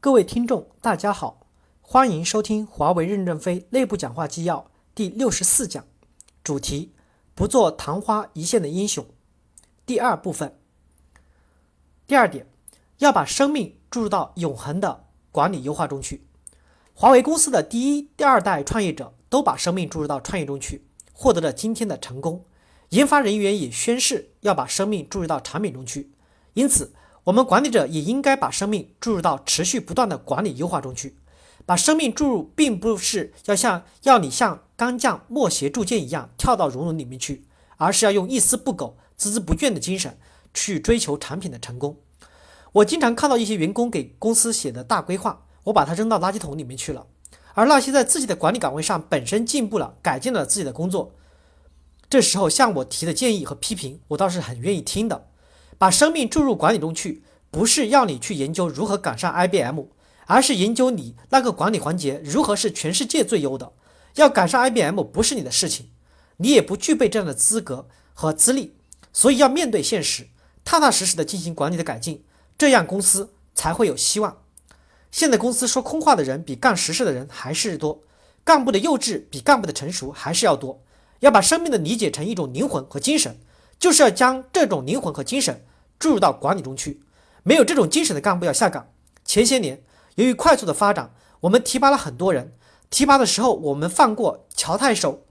各位听众，大家好，欢迎收听华为任正非内部讲话纪要第六十四讲，主题：不做昙花一现的英雄。第二部分。第二点，要把生命注入到永恒的管理优化中去。华为公司的第一、第二代创业者都把生命注入到创业中去，获得了今天的成功。研发人员也宣誓要把生命注入到产品中去，因此，我们管理者也应该把生命注入到持续不断的管理优化中去。把生命注入，并不是要像要你像刚将莫邪铸剑一样跳到熔炉里面去，而是要用一丝不苟、孜孜不倦的精神去追求产品的成功。我经常看到一些员工给公司写的大规划，我把它扔到垃圾桶里面去了。而那些在自己的管理岗位上本身进步了、改进了自己的工作，这时候向我提的建议和批评，我倒是很愿意听的。把生命注入管理中去，不是要你去研究如何赶上 IBM，而是研究你那个管理环节如何是全世界最优的。要赶上 IBM 不是你的事情，你也不具备这样的资格和资历，所以要面对现实，踏踏实实的进行管理的改进，这样公司才会有希望。现在公司说空话的人比干实事的人还是多，干部的幼稚比干部的成熟还是要多。要把生命的理解成一种灵魂和精神，就是要将这种灵魂和精神注入到管理中去。没有这种精神的干部要下岗。前些年，由于快速的发展，我们提拔了很多人。提拔的时候，我们犯过乔太守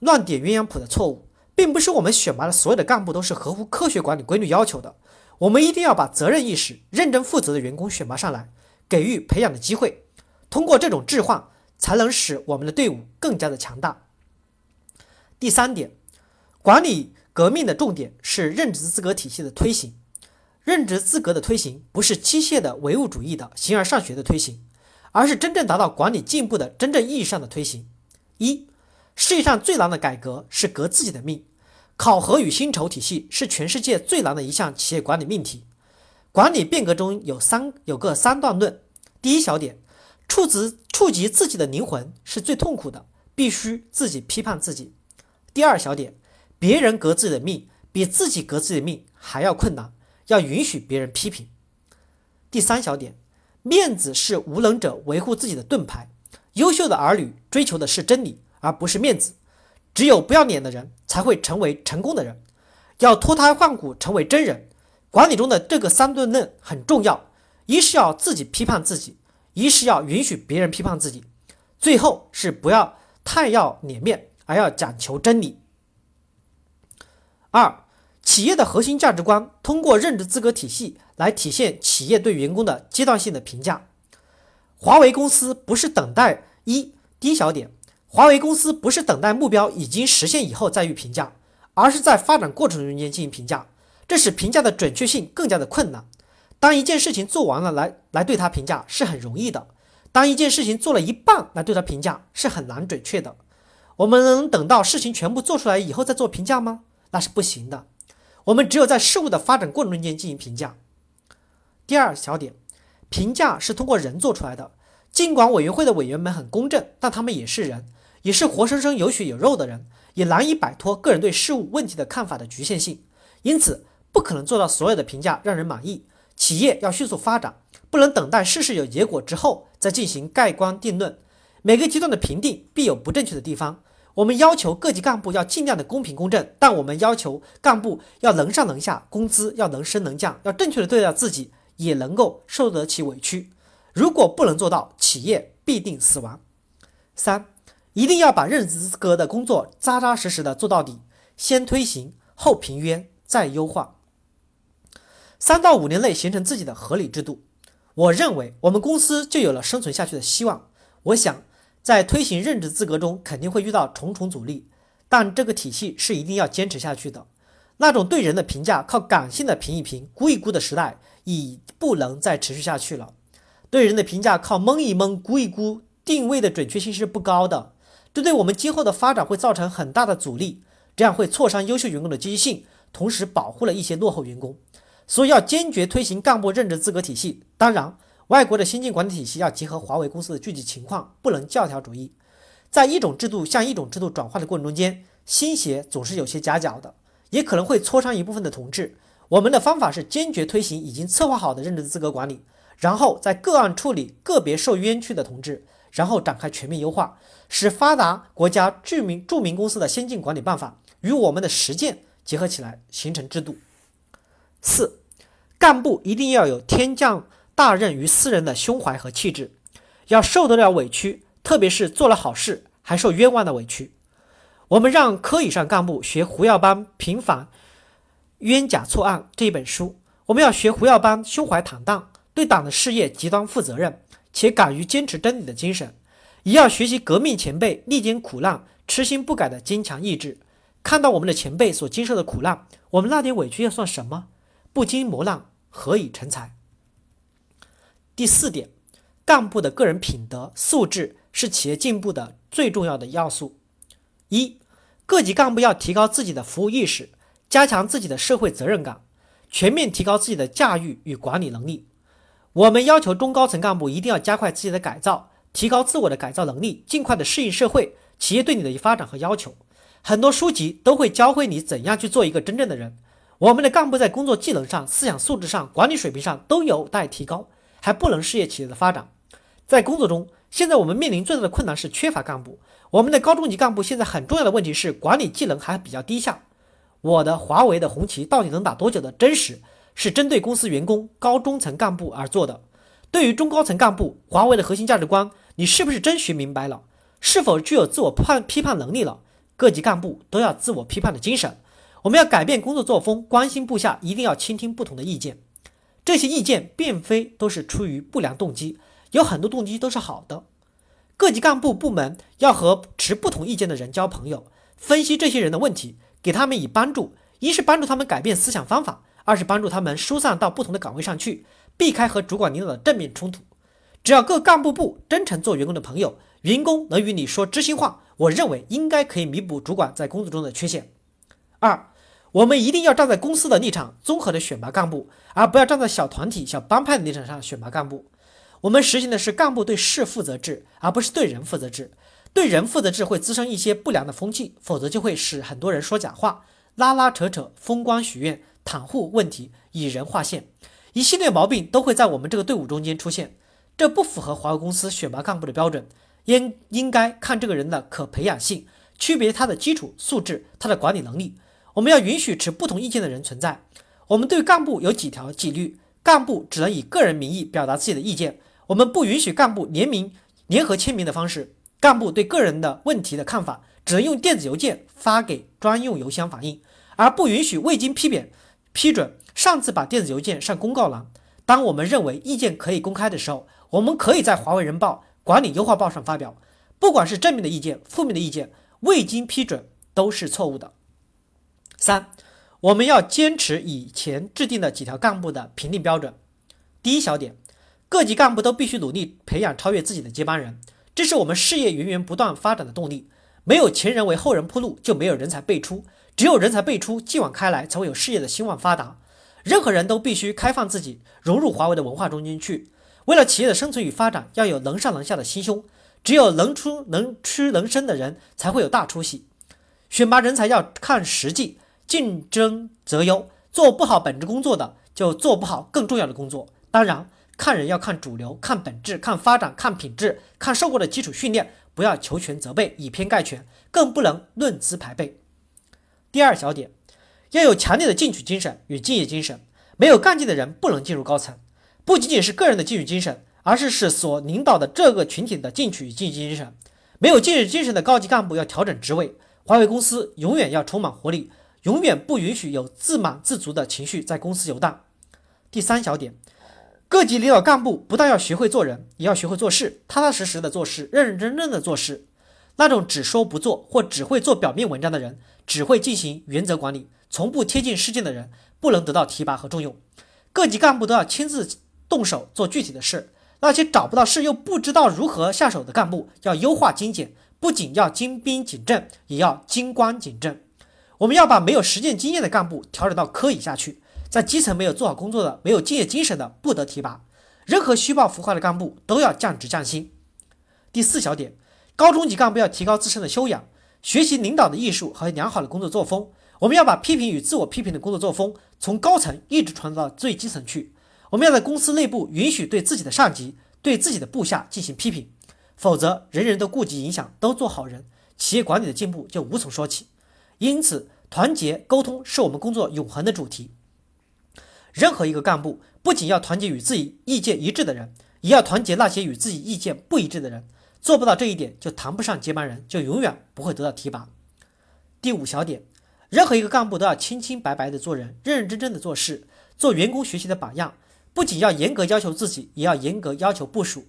乱点鸳鸯谱的错误，并不是我们选拔的所有的干部都是合乎科学管理规律要求的。我们一定要把责任意识、认真负责的员工选拔上来，给予培养的机会。通过这种置换，才能使我们的队伍更加的强大。第三点，管理革命的重点是任职资格体系的推行。任职资格的推行不是机械的唯物主义的形而上学的推行，而是真正达到管理进步的真正意义上的推行。一，世界上最难的改革是革自己的命。考核与薪酬体系是全世界最难的一项企业管理命题。管理变革中有三有个三段论。第一小点，触及触及自己的灵魂是最痛苦的，必须自己批判自己。第二小点，别人革自己的命比自己革自己的命还要困难，要允许别人批评。第三小点，面子是无能者维护自己的盾牌。优秀的儿女追求的是真理，而不是面子。只有不要脸的人才会成为成功的人。要脱胎换骨，成为真人。管理中的这个三顿论很重要：一是要自己批判自己，一是要允许别人批判自己，最后是不要太要脸面。而要讲求真理。二，企业的核心价值观通过任职资格体系来体现企业对员工的阶段性的评价。华为公司不是等待一第一小点，华为公司不是等待目标已经实现以后再予评价，而是在发展过程中间进行评价，这使评价的准确性更加的困难。当一件事情做完了来来对它评价是很容易的，当一件事情做了一半来对它评价是很难准确的。我们能等到事情全部做出来以后再做评价吗？那是不行的。我们只有在事物的发展过程中间进行评价。第二小点，评价是通过人做出来的。尽管委员会的委员们很公正，但他们也是人，也是活生生有血有肉的人，也难以摆脱个人对事物问题的看法的局限性。因此，不可能做到所有的评价让人满意。企业要迅速发展，不能等待事事有结果之后再进行盖棺定论。每个阶段的评定必有不正确的地方。我们要求各级干部要尽量的公平公正，但我们要求干部要能上能下，工资要能升能降，要正确的对待自己，也能够受得起委屈。如果不能做到，企业必定死亡。三，一定要把任职资格的工作扎扎实实的做到底，先推行后平约再优化，三到五年内形成自己的合理制度。我认为我们公司就有了生存下去的希望。我想。在推行任职资格中，肯定会遇到重重阻力，但这个体系是一定要坚持下去的。那种对人的评价靠感性的评一评、估一估的时代，已不能再持续下去了。对人的评价靠蒙一蒙、估一估，定位的准确性是不高的，这对我们今后的发展会造成很大的阻力，这样会挫伤优秀员工的积极性，同时保护了一些落后员工。所以要坚决推行干部任职资格体系。当然。外国的先进管理体系要结合华为公司的具体情况，不能教条主义。在一种制度向一种制度转换的过程中间，新鞋总是有些夹脚的，也可能会挫伤一部分的同志。我们的方法是坚决推行已经策划好的任职资格管理，然后在个案处理个别受冤屈的同志，然后展开全面优化，使发达国家著名著名公司的先进管理办法与我们的实践结合起来，形成制度。四，干部一定要有天降大任于斯人的胸怀和气质，要受得了委屈，特别是做了好事还受冤枉的委屈。我们让科以上干部学胡耀邦平反冤假错案这一本书，我们要学胡耀邦胸怀坦荡，对党的事业极端负责任，且敢于坚持真理的精神，也要学习革命前辈历经苦难、痴心不改的坚强意志。看到我们的前辈所经受的苦难，我们那点委屈又算什么？不经磨难，何以成才？第四点，干部的个人品德素质是企业进步的最重要的要素。一，各级干部要提高自己的服务意识，加强自己的社会责任感，全面提高自己的驾驭与管理能力。我们要求中高层干部一定要加快自己的改造，提高自我的改造能力，尽快的适应社会、企业对你的发展和要求。很多书籍都会教会你怎样去做一个真正的人。我们的干部在工作技能上、思想素质上、管理水平上都有待提高，还不能事业企业的发展。在工作中，现在我们面临最大的困难是缺乏干部。我们的高中级干部现在很重要的问题是管理技能还比较低下。我的华为的红旗到底能打多久的真实，是针对公司员工高中层干部而做的。对于中高层干部，华为的核心价值观，你是不是真学明白了？是否具有自我判批判能力了？各级干部都要自我批判的精神。我们要改变工作作风，关心部下，一定要倾听不同的意见。这些意见并非都是出于不良动机，有很多动机都是好的。各级干部部门要和持不同意见的人交朋友，分析这些人的问题，给他们以帮助。一是帮助他们改变思想方法，二是帮助他们疏散到不同的岗位上去，避开和主管领导的正面冲突。只要各干部部真诚做员工的朋友，员工能与你说知心话，我认为应该可以弥补主管在工作中的缺陷。二。我们一定要站在公司的立场，综合的选拔干部，而不要站在小团体、小帮派的立场上选拔干部。我们实行的是干部对事负责制，而不是对人负责制。对人负责制会滋生一些不良的风气，否则就会使很多人说假话、拉拉扯扯、风光许愿、袒护问题、以人划线，一系列毛病都会在我们这个队伍中间出现。这不符合华为公司选拔干部的标准。应应该看这个人的可培养性，区别他的基础素质、他的管理能力。我们要允许持不同意见的人存在。我们对干部有几条纪律：干部只能以个人名义表达自己的意见，我们不允许干部联名、联合签名的方式；干部对个人的问题的看法只能用电子邮件发给专用邮箱反映，而不允许未经批扁、批准擅自把电子邮件上公告栏。当我们认为意见可以公开的时候，我们可以在华为人报、管理优化报上发表。不管是正面的意见、负面的意见，未经批准都是错误的。三，我们要坚持以前制定的几条干部的评定标准。第一小点，各级干部都必须努力培养超越自己的接班人，这是我们事业源源不断发展的动力。没有前人为后人铺路，就没有人才辈出。只有人才辈出，继往开来，才会有事业的兴旺发达。任何人都必须开放自己，融入华为的文化中间去。为了企业的生存与发展，要有能上能下的心胸。只有能出能屈能伸的人，才会有大出息。选拔人才要看实际。竞争择优，做不好本职工作的就做不好更重要的工作。当然，看人要看主流，看本质，看发展，看品质，看受过的基础训练，不要求全责备，以偏概全，更不能论资排辈。第二小点，要有强烈的进取精神与敬业精神。没有干劲的人不能进入高层。不仅仅是个人的进取精神，而是使所领导的这个群体的进取与敬业精神。没有敬业精神的高级干部要调整职位。华为公司永远要充满活力。永远不允许有自满自足的情绪在公司游荡。第三小点，各级领导干部不但要学会做人，也要学会做事，踏踏实实的做事，认认真真的做事。那种只说不做或只会做表面文章的人，只会进行原则管理，从不贴近事件的人，不能得到提拔和重用。各级干部都要亲自动手做具体的事。那些找不到事又不知道如何下手的干部，要优化精简，不仅要精兵简政，也要精官简政。我们要把没有实践经验的干部调整到科以下去，在基层没有做好工作的、没有敬业精神的，不得提拔。任何虚报浮夸的干部都要降职降薪。第四小点，高中级干部要提高自身的修养，学习领导的艺术和良好的工作作风。我们要把批评与自我批评的工作作风从高层一直传到最基层去。我们要在公司内部允许对自己的上级、对自己的部下进行批评，否则人人都顾及影响，都做好人，企业管理的进步就无从说起。因此，团结沟通是我们工作永恒的主题。任何一个干部不仅要团结与自己意见一致的人，也要团结那些与自己意见不一致的人。做不到这一点，就谈不上接班人，就永远不会得到提拔。第五小点，任何一个干部都要清清白白的做人，认认真真的做事，做员工学习的榜样。不仅要严格要求自己，也要严格要求部署。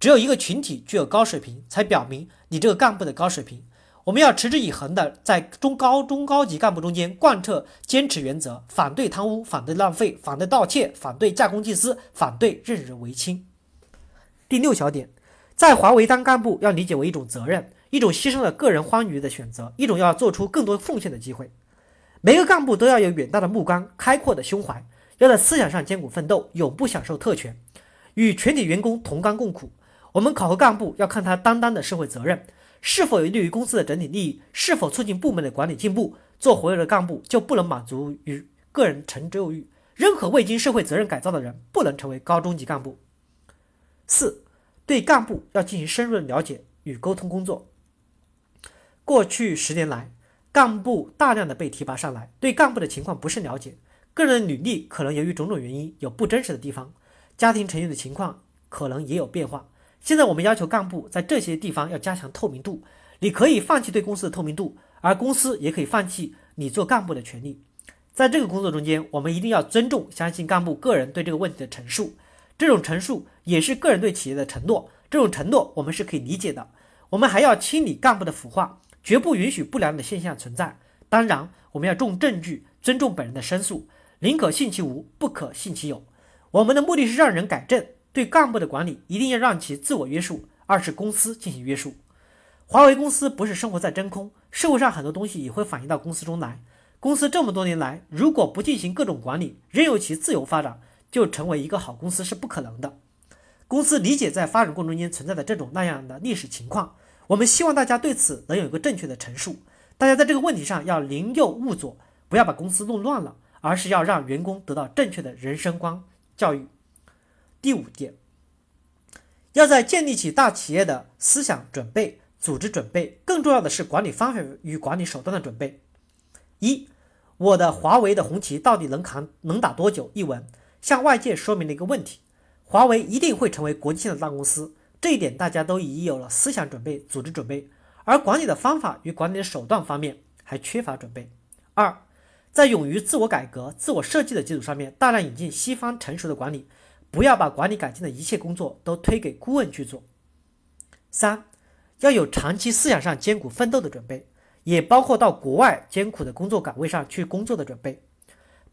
只有一个群体具有高水平，才表明你这个干部的高水平。我们要持之以恒的在中高中高级干部中间贯彻坚持原则，反对贪污，反对浪费，反对盗窃，反对假公济私，反对任人唯亲。第六小点，在华为当干部要理解为一种责任，一种牺牲了个人欢愉的选择，一种要做出更多奉献的机会。每个干部都要有远大的目光，开阔的胸怀。要在思想上艰苦奋斗，永不享受特权，与全体员工同甘共苦。我们考核干部要看他担当的社会责任是否有利于公司的整体利益，是否促进部门的管理进步。做活跃的干部就不能满足于个人成就欲。任何未经社会责任改造的人不能成为高中级干部。四，对干部要进行深入的了解与沟通工作。过去十年来，干部大量的被提拔上来，对干部的情况不甚了解。个人的履历可能由于种种原因有不真实的地方，家庭成员的情况可能也有变化。现在我们要求干部在这些地方要加强透明度。你可以放弃对公司的透明度，而公司也可以放弃你做干部的权利。在这个工作中间，我们一定要尊重、相信干部个人对这个问题的陈述，这种陈述也是个人对企业的承诺。这种承诺我们是可以理解的。我们还要清理干部的腐化，绝不允许不良的现象存在。当然，我们要重证据，尊重本人的申诉。宁可信其无，不可信其有。我们的目的是让人改正，对干部的管理一定要让其自我约束。二是公司进行约束。华为公司不是生活在真空，社会上很多东西也会反映到公司中来。公司这么多年来，如果不进行各种管理，任由其自由发展，就成为一个好公司是不可能的。公司理解在发展过程中间存在的这种那样的历史情况，我们希望大家对此能有一个正确的陈述。大家在这个问题上要宁右勿左，不要把公司弄乱了。而是要让员工得到正确的人生观教育。第五点，要在建立起大企业的思想准备、组织准备，更重要的是管理方法与管理手段的准备。一，我的华为的红旗到底能扛能打多久？一文向外界说明了一个问题：华为一定会成为国际性的大公司，这一点大家都已有了思想准备、组织准备，而管理的方法与管理的手段方面还缺乏准备。二。在勇于自我改革、自我设计的基础上面，大量引进西方成熟的管理，不要把管理改进的一切工作都推给顾问去做。三，要有长期思想上艰苦奋斗的准备，也包括到国外艰苦的工作岗位上去工作的准备，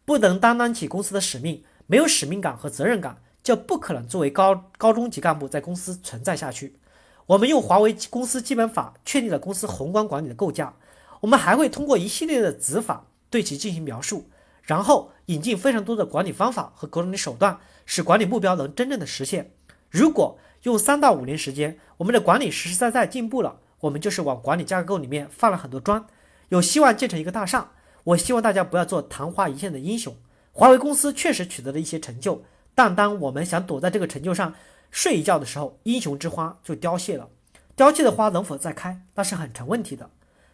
不能担当起公司的使命，没有使命感和责任感，就不可能作为高高中级干部在公司存在下去。我们用华为公司基本法确立了公司宏观管理的构架，我们还会通过一系列的子法。对其进行描述，然后引进非常多的管理方法和管理手段，使管理目标能真正的实现。如果用三到五年时间，我们的管理实实在在进步了，我们就是往管理架构里面放了很多砖，有希望建成一个大厦。我希望大家不要做昙花一现的英雄。华为公司确实取得了一些成就，但当我们想躲在这个成就上睡一觉的时候，英雄之花就凋谢了。凋谢的花能否再开，那是很成问题的。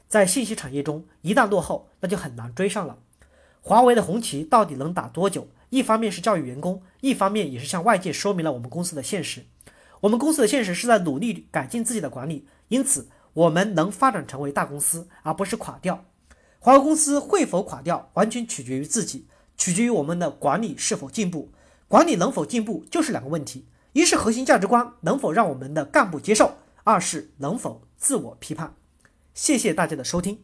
在信息产业中，一旦落后，那就很难追上了。华为的红旗到底能打多久？一方面是教育员工，一方面也是向外界说明了我们公司的现实。我们公司的现实是在努力改进自己的管理，因此我们能发展成为大公司，而不是垮掉。华为公司会否垮掉，完全取决于自己，取决于我们的管理是否进步。管理能否进步，就是两个问题：一是核心价值观能否让我们的干部接受；二是能否自我批判。谢谢大家的收听。